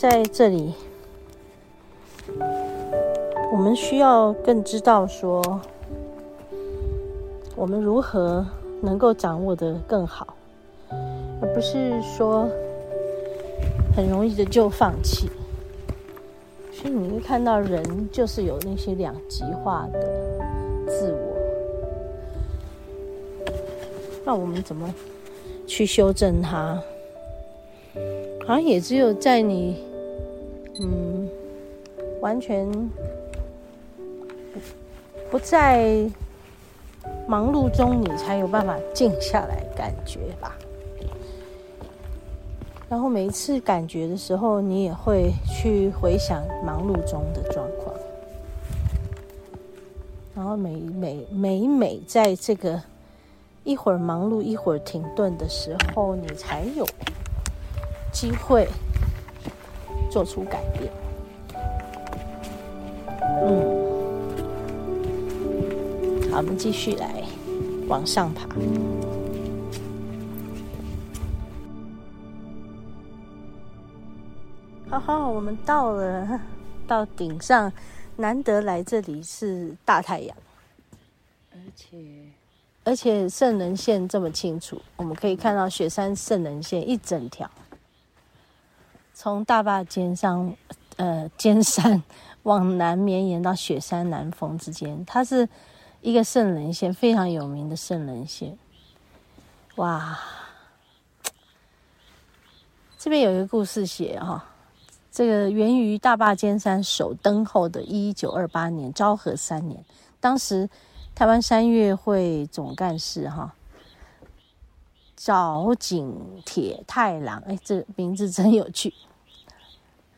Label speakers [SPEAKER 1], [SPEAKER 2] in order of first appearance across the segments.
[SPEAKER 1] 在这里，我们需要更知道说，我们如何能够掌握得更好，而不是说很容易的就放弃。所以你会看到人就是有那些两极化的自我，那我们怎么去修正它？好像也只有在你嗯完全不在忙碌中，你才有办法静下来感觉吧。然后每一次感觉的时候，你也会去回想忙碌中的状况。然后每每每每在这个一会儿忙碌一会儿停顿的时候，你才有机会做出改变。嗯，好，我们继续来往上爬。好好，我们到了，到顶上，难得来这里是大太阳，
[SPEAKER 2] 而且
[SPEAKER 1] 而且圣人线这么清楚，我们可以看到雪山圣人线一整条，从大坝尖上，呃，尖山 往南绵延到雪山南峰之间，它是一个圣人线，非常有名的圣人线。哇，这边有一个故事写哈。这个源于大坝尖山首登后的一九二八年昭和三年，当时台湾山岳会总干事哈沼井铁太郎，哎，这名字真有趣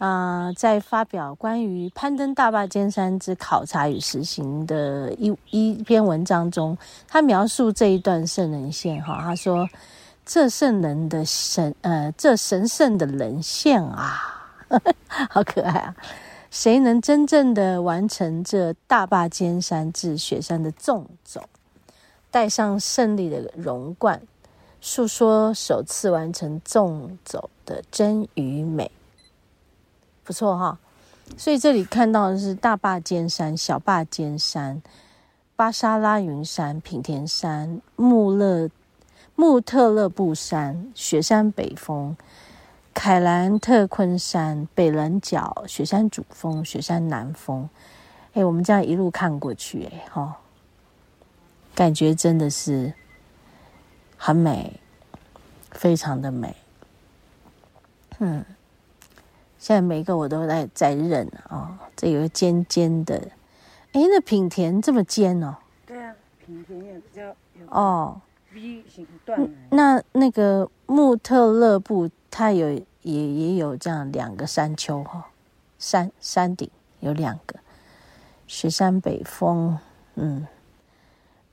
[SPEAKER 1] 啊、在发表关于攀登大坝尖山之考察与实行的一一篇文章中，他描述这一段圣人线哈，他说：“这圣人的神，呃，这神圣的棱线啊。”好可爱啊！谁能真正的完成这大坝尖山至雪山的纵走，戴上胜利的荣冠，述说首次完成纵走的真与美？不错哈！所以这里看到的是大坝尖山、小坝尖山、巴沙拉云山、品田山、穆勒穆特勒布山、雪山北峰。凯兰特昆山、北棱角、雪山主峰、雪山南峰，哎，我们这样一路看过去，哎，哈，感觉真的是很美，非常的美。嗯，现在每一个我都在在认啊、哦，这有个尖尖的，哎，那品田这么尖哦？
[SPEAKER 2] 对啊，品田也比较有
[SPEAKER 1] 哦
[SPEAKER 2] V 型段。
[SPEAKER 1] 那那个穆特勒布。它有也也有这样两个山丘哈，山山顶有两个，雪山北峰，嗯，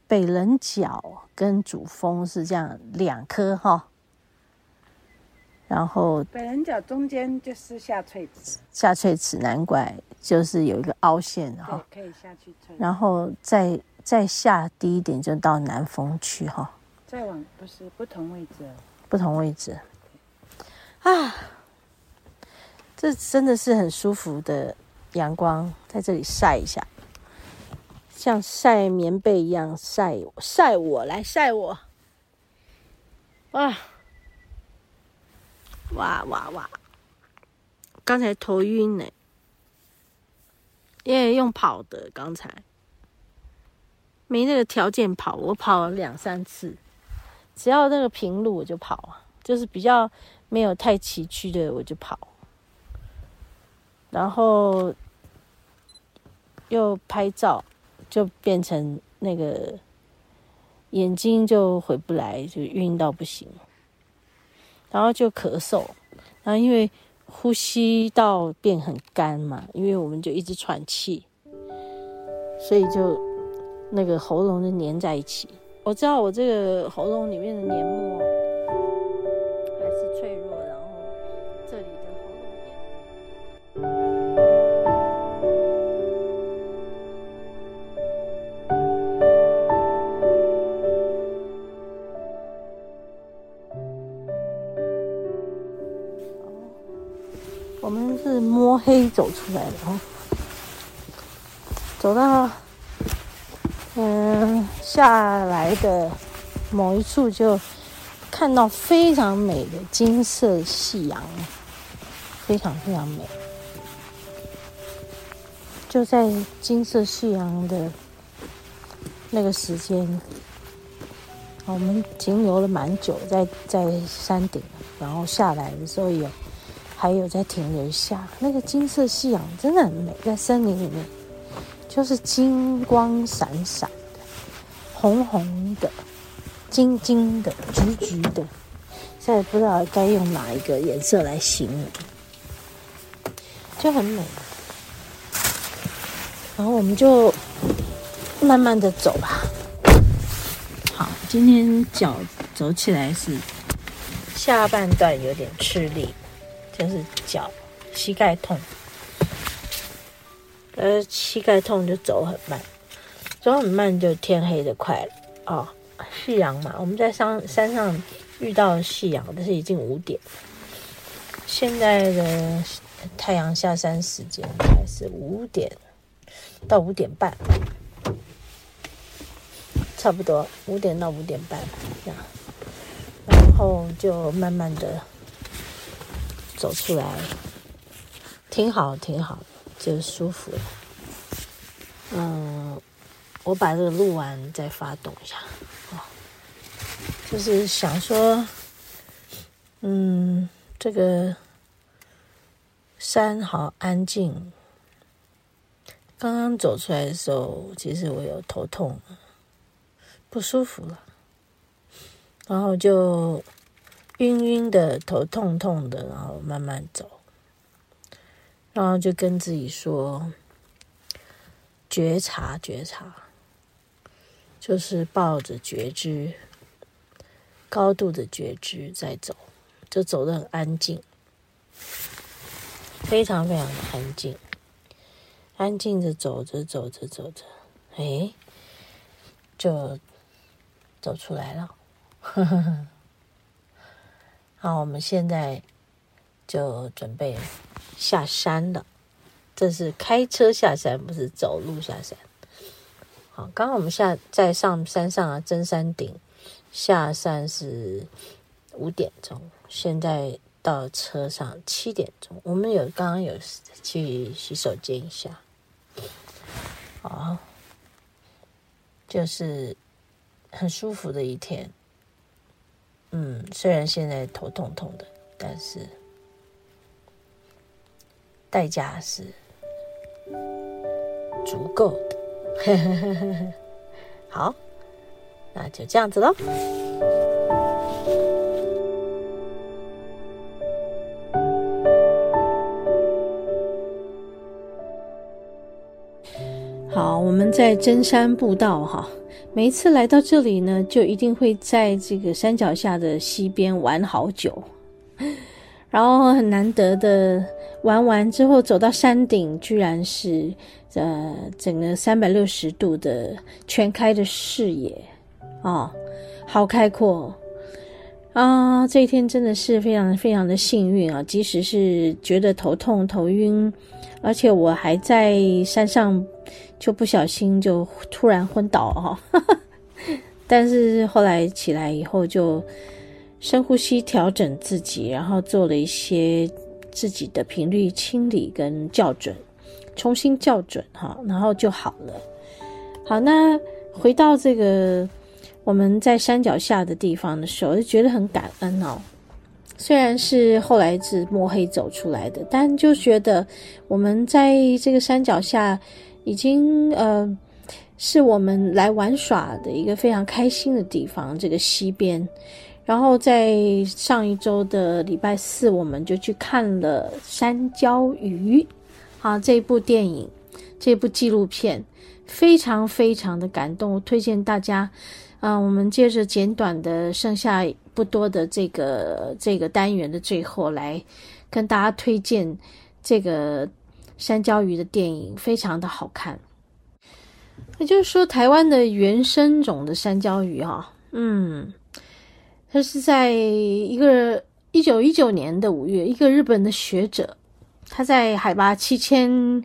[SPEAKER 1] 北棱角跟主峰是这样两颗哈，然后
[SPEAKER 2] 北棱角中间就是下翠池，
[SPEAKER 1] 下翠池难怪就是有一个凹陷哈，
[SPEAKER 2] 可以下去翠，
[SPEAKER 1] 然后再再下低一点就到南峰去哈，
[SPEAKER 2] 再往不是不同位置，
[SPEAKER 1] 不同位置。啊，这真的是很舒服的阳光，在这里晒一下，像晒棉被一样晒晒我，来晒我。哇哇哇哇！刚才头晕呢，因为用跑的，刚才没那个条件跑，我跑了两三次，只要那个平路我就跑，就是比较。没有太崎岖的，我就跑，然后又拍照，就变成那个眼睛就回不来，就晕到不行，然后就咳嗽，然后因为呼吸道变很干嘛，因为我们就一直喘气，所以就那个喉咙就黏在一起。我知道我这个喉咙里面的黏膜。黑走出来了哦，走到嗯下来的某一处，就看到非常美的金色夕阳，非常非常美。就在金色夕阳的那个时间，我们停留了蛮久，在在山顶，然后下来的时候也还有在停留一下。那个金色夕阳真的很美，在森林里面，就是金光闪闪的、红红的、金金的、橘橘的，现在不知道该用哪一个颜色来形容，就很美。然后我们就慢慢的走吧。好，今天脚走起来是下半段有点吃力，就是脚膝盖痛，呃，膝盖痛就走很慢，走很慢就天黑的快了哦。夕阳嘛，我们在山山上遇到夕阳，但是已经五点，现在的太阳下山时间还是五点。到五点半，差不多五点到五点半这样，然后就慢慢的走出来，挺好，挺好，就舒服了。嗯，我把这个录完再发动一下，哦，就是想说，嗯，这个山好安静。刚刚走出来的时候，其实我有头痛，不舒服了，然后就晕晕的，头痛痛的，然后慢慢走，然后就跟自己说：觉察，觉察，就是抱着觉知，高度的觉知在走，就走得很安静，非常非常的安静。安静的走着走着走着，哎，就走出来了。好，我们现在就准备下山了。这是开车下山，不是走路下山。好，刚刚我们下在上山上啊，真山顶下山是五点钟，现在到车上七点钟。我们有刚刚有去洗手间一下。好，就是很舒服的一天。嗯，虽然现在头痛痛的，但是代价是足够的。好，那就这样子喽。好，我们在真山步道哈，每一次来到这里呢，就一定会在这个山脚下的溪边玩好久，然后很难得的玩完之后走到山顶，居然是呃整个三百六十度的全开的视野啊、好开阔啊！这一天真的是非常非常的幸运啊，即使是觉得头痛头晕，而且我还在山上。就不小心就突然昏倒哈，但是后来起来以后就深呼吸调整自己，然后做了一些自己的频率清理跟校准，重新校准哈，然后就好了。好，那回到这个我们在山脚下的地方的时候，就觉得很感恩哦。虽然是后来是摸黑走出来的，但就觉得我们在这个山脚下。已经呃，是我们来玩耍的一个非常开心的地方，这个溪边。然后在上一周的礼拜四，我们就去看了《山椒鱼》啊，这部电影，这部纪录片，非常非常的感动。我推荐大家，啊，我们接着简短的剩下不多的这个这个单元的最后，来跟大家推荐这个。山椒鱼的电影非常的好看，也就是说，台湾的原生种的山椒鱼哈，嗯，它是在一个一九一九年的五月，一个日本的学者他在海拔七千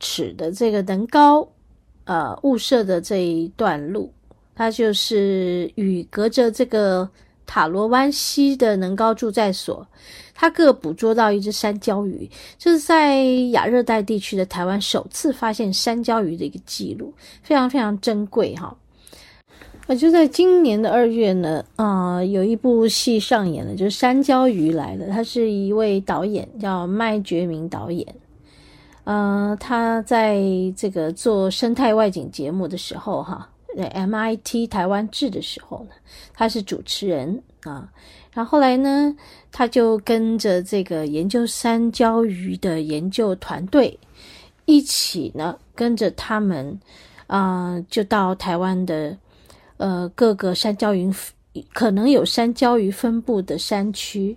[SPEAKER 1] 尺的这个能高呃雾社的这一段路，它就是与隔着这个塔罗湾西的能高住宅所，他各捕捉到一只山椒鱼，这是在亚热带地区的台湾首次发现山椒鱼的一个记录，非常非常珍贵哈。那就在今年的二月呢，啊、有一部戏上演了，就是《山椒鱼来了》，他是一位导演，叫麦觉明导演。呃，他在这个做生态外景节目的时候，哈，MIT 台湾志的时候呢，他是主持人啊。然后来呢，他就跟着这个研究山椒鱼的研究团队一起呢，跟着他们啊、就到台湾的。呃，各个山椒鱼可能有山椒鱼分布的山区，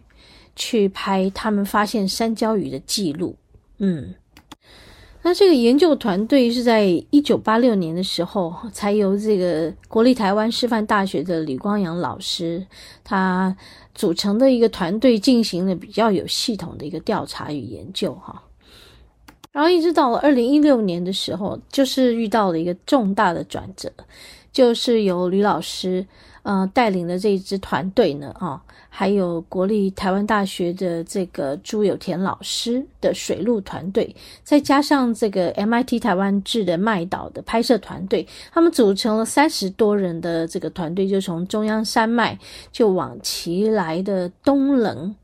[SPEAKER 1] 去拍他们发现山椒鱼的记录。嗯，那这个研究团队是在一九八六年的时候，才由这个国立台湾师范大学的李光阳老师他组成的一个团队进行了比较有系统的一个调查与研究哈。然后一直到了二零一六年的时候，就是遇到了一个重大的转折。就是由吕老师，呃，带领的这一支团队呢，啊、还有国立台湾大学的这个朱有田老师的水陆团队，再加上这个 MIT 台湾制的麦岛的拍摄团队，他们组成了三十多人的这个团队，就从中央山脉就往奇来的东棱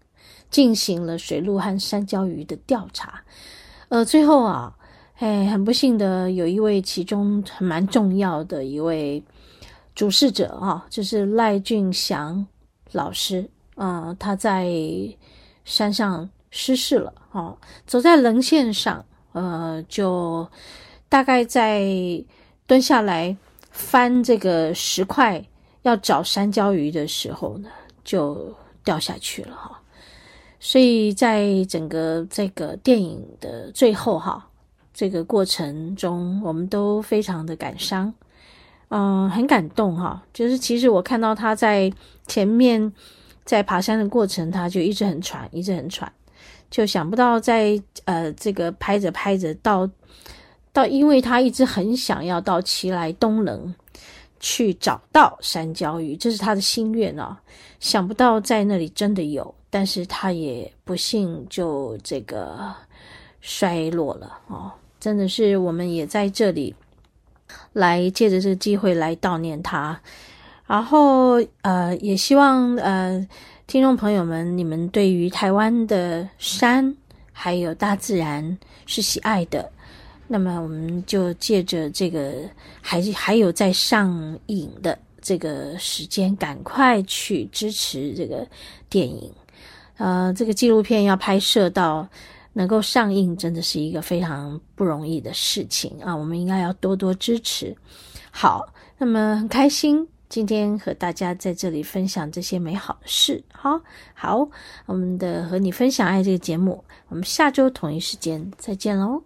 [SPEAKER 1] 进行了水陆和山椒鱼的调查，呃，最后啊。哎，很不幸的，有一位其中蛮重要的一位主事者啊，就是赖俊祥老师啊，他在山上失事了啊，走在棱线上，呃，就大概在蹲下来翻这个石块要找山椒鱼的时候呢，就掉下去了哈。所以在整个这个电影的最后哈。这个过程中，我们都非常的感伤，嗯，很感动哈。就是其实我看到他在前面在爬山的过程，他就一直很喘，一直很喘，就想不到在呃这个拍着拍着到到，因为他一直很想要到奇莱东棱去找到山椒鱼，这是他的心愿啊。想不到在那里真的有，但是他也不幸就这个衰落了哦。真的是，我们也在这里来借着这个机会来悼念他，然后呃，也希望呃听众朋友们，你们对于台湾的山还有大自然是喜爱的，那么我们就借着这个还还有在上映的这个时间，赶快去支持这个电影，呃，这个纪录片要拍摄到。能够上映真的是一个非常不容易的事情啊！我们应该要多多支持。好，那么很开心今天和大家在这里分享这些美好的事。好，好，我们的和你分享爱这个节目，我们下周同一时间再见喽。